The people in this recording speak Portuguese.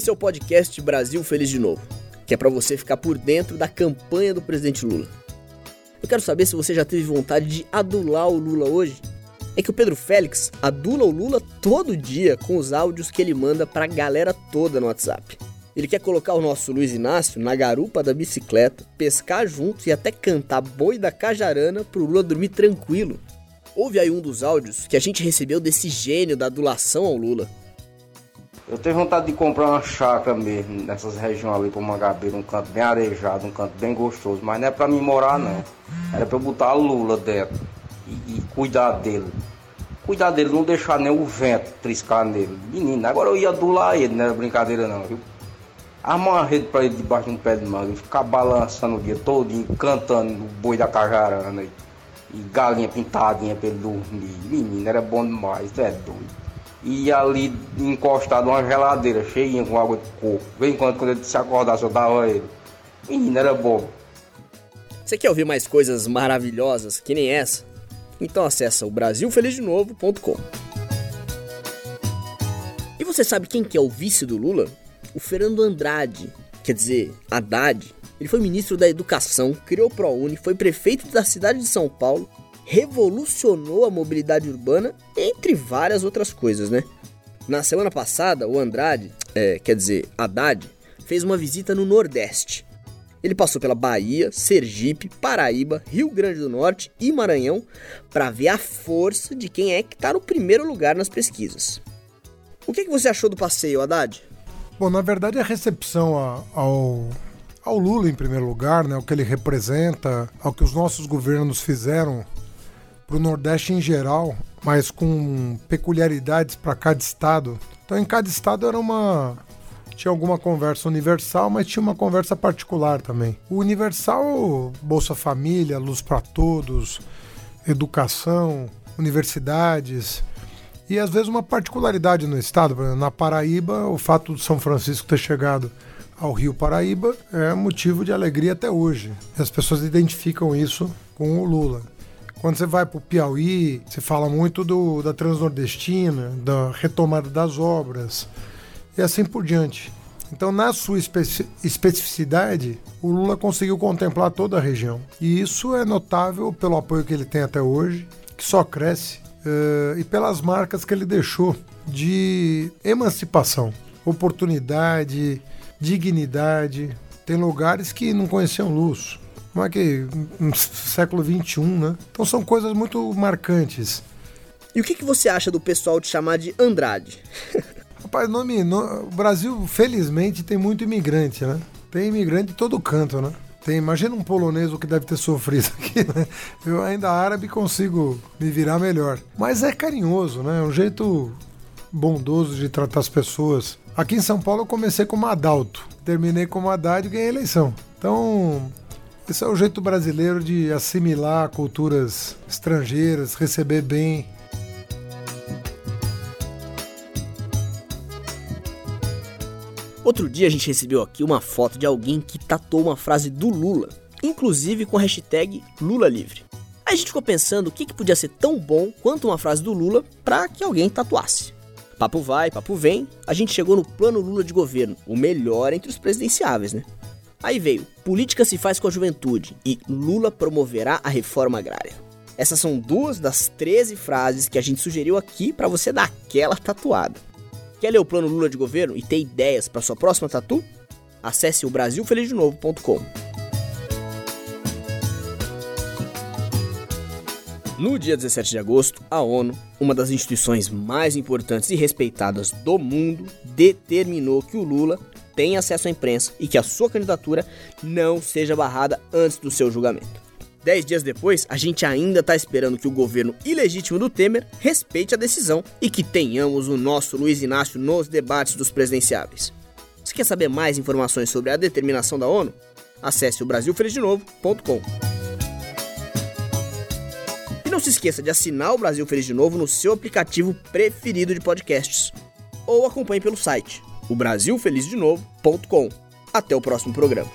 Esse é o podcast Brasil Feliz de Novo, que é para você ficar por dentro da campanha do presidente Lula. Eu quero saber se você já teve vontade de adular o Lula hoje. É que o Pedro Félix adula o Lula todo dia com os áudios que ele manda pra galera toda no WhatsApp. Ele quer colocar o nosso Luiz Inácio na garupa da bicicleta, pescar juntos e até cantar boi da cajarana pro Lula dormir tranquilo. Houve aí um dos áudios que a gente recebeu desse gênio da adulação ao Lula. Eu tenho vontade de comprar uma chácara mesmo, nessas regiões ali pro Mangabeira, um canto bem arejado, um canto bem gostoso, mas não é pra mim morar não. Era pra eu botar a Lula dentro e, e cuidar dele. Cuidar dele, não deixar nem o vento triscar nele. Menino, agora eu ia adular ele, não era brincadeira não, viu? Armar uma rede pra ele debaixo de um pé de manga e ficar balançando o dia todinho, cantando o boi da cajarana e, e galinha pintadinha pra ele dormir. Menino, era bom demais, é doido e ali encostado uma geladeira cheinha com água de coco. Vem quando, quando ele se acordasse, eu dava ele. Menino, era bom. Você quer ouvir mais coisas maravilhosas que nem essa? Então acessa o brasilfelizde-novo.com. E você sabe quem que é o vice do Lula? O Fernando Andrade, quer dizer, Haddad. Ele foi ministro da Educação, criou o ProUni, foi prefeito da cidade de São Paulo revolucionou a mobilidade urbana, entre várias outras coisas, né? Na semana passada, o Andrade, é, quer dizer, Haddad, fez uma visita no Nordeste. Ele passou pela Bahia, Sergipe, Paraíba, Rio Grande do Norte e Maranhão para ver a força de quem é que está no primeiro lugar nas pesquisas. O que, que você achou do passeio, Haddad? Bom, na verdade, a recepção ao, ao Lula, em primeiro lugar, né, o que ele representa, ao que os nossos governos fizeram para o Nordeste em geral, mas com peculiaridades para cada estado. Então, em cada estado era uma. Tinha alguma conversa universal, mas tinha uma conversa particular também. O universal, Bolsa Família, Luz para Todos, educação, universidades, e às vezes uma particularidade no estado. Na Paraíba, o fato de São Francisco ter chegado ao Rio Paraíba é motivo de alegria até hoje. As pessoas identificam isso com o Lula. Quando você vai para o Piauí, você fala muito do, da Transnordestina, da retomada das obras e assim por diante. Então, na sua especificidade, o Lula conseguiu contemplar toda a região. E isso é notável pelo apoio que ele tem até hoje, que só cresce, uh, e pelas marcas que ele deixou de emancipação, oportunidade, dignidade. Tem lugares que não conheciam luz não é que no século XXI, né? Então são coisas muito marcantes. E o que, que você acha do pessoal te chamar de Andrade? Rapaz, nome, no, o Brasil, felizmente, tem muito imigrante, né? Tem imigrante de todo canto, né? Tem, imagina um polonês o que deve ter sofrido aqui, né? Eu ainda árabe consigo me virar melhor. Mas é carinhoso, né? É um jeito bondoso de tratar as pessoas. Aqui em São Paulo eu comecei como Adalto, terminei como Haddad e ganhei a eleição. Então, esse é o jeito brasileiro de assimilar culturas estrangeiras, receber bem. Outro dia a gente recebeu aqui uma foto de alguém que tatuou uma frase do Lula, inclusive com a hashtag Lula Livre. Aí a gente ficou pensando o que, que podia ser tão bom quanto uma frase do Lula para que alguém tatuasse. Papo vai, papo vem, a gente chegou no plano Lula de governo, o melhor entre os presidenciáveis, né? Aí veio: política se faz com a juventude e Lula promoverá a reforma agrária. Essas são duas das 13 frases que a gente sugeriu aqui para você dar aquela tatuada. Quer ler o plano Lula de governo e ter ideias para sua próxima tatu? Acesse o brasilfeliznovo.com. No dia 17 de agosto, a ONU, uma das instituições mais importantes e respeitadas do mundo, determinou que o Lula tenha acesso à imprensa e que a sua candidatura não seja barrada antes do seu julgamento. Dez dias depois, a gente ainda está esperando que o governo ilegítimo do Temer respeite a decisão e que tenhamos o nosso Luiz Inácio nos debates dos presidenciáveis. Se quer saber mais informações sobre a determinação da ONU? Acesse o brasilfelizde-novo.com. E não se esqueça de assinar o Brasil Feliz de Novo no seu aplicativo preferido de podcasts ou acompanhe pelo site o brasilfelizdenovo.com. Até o próximo programa.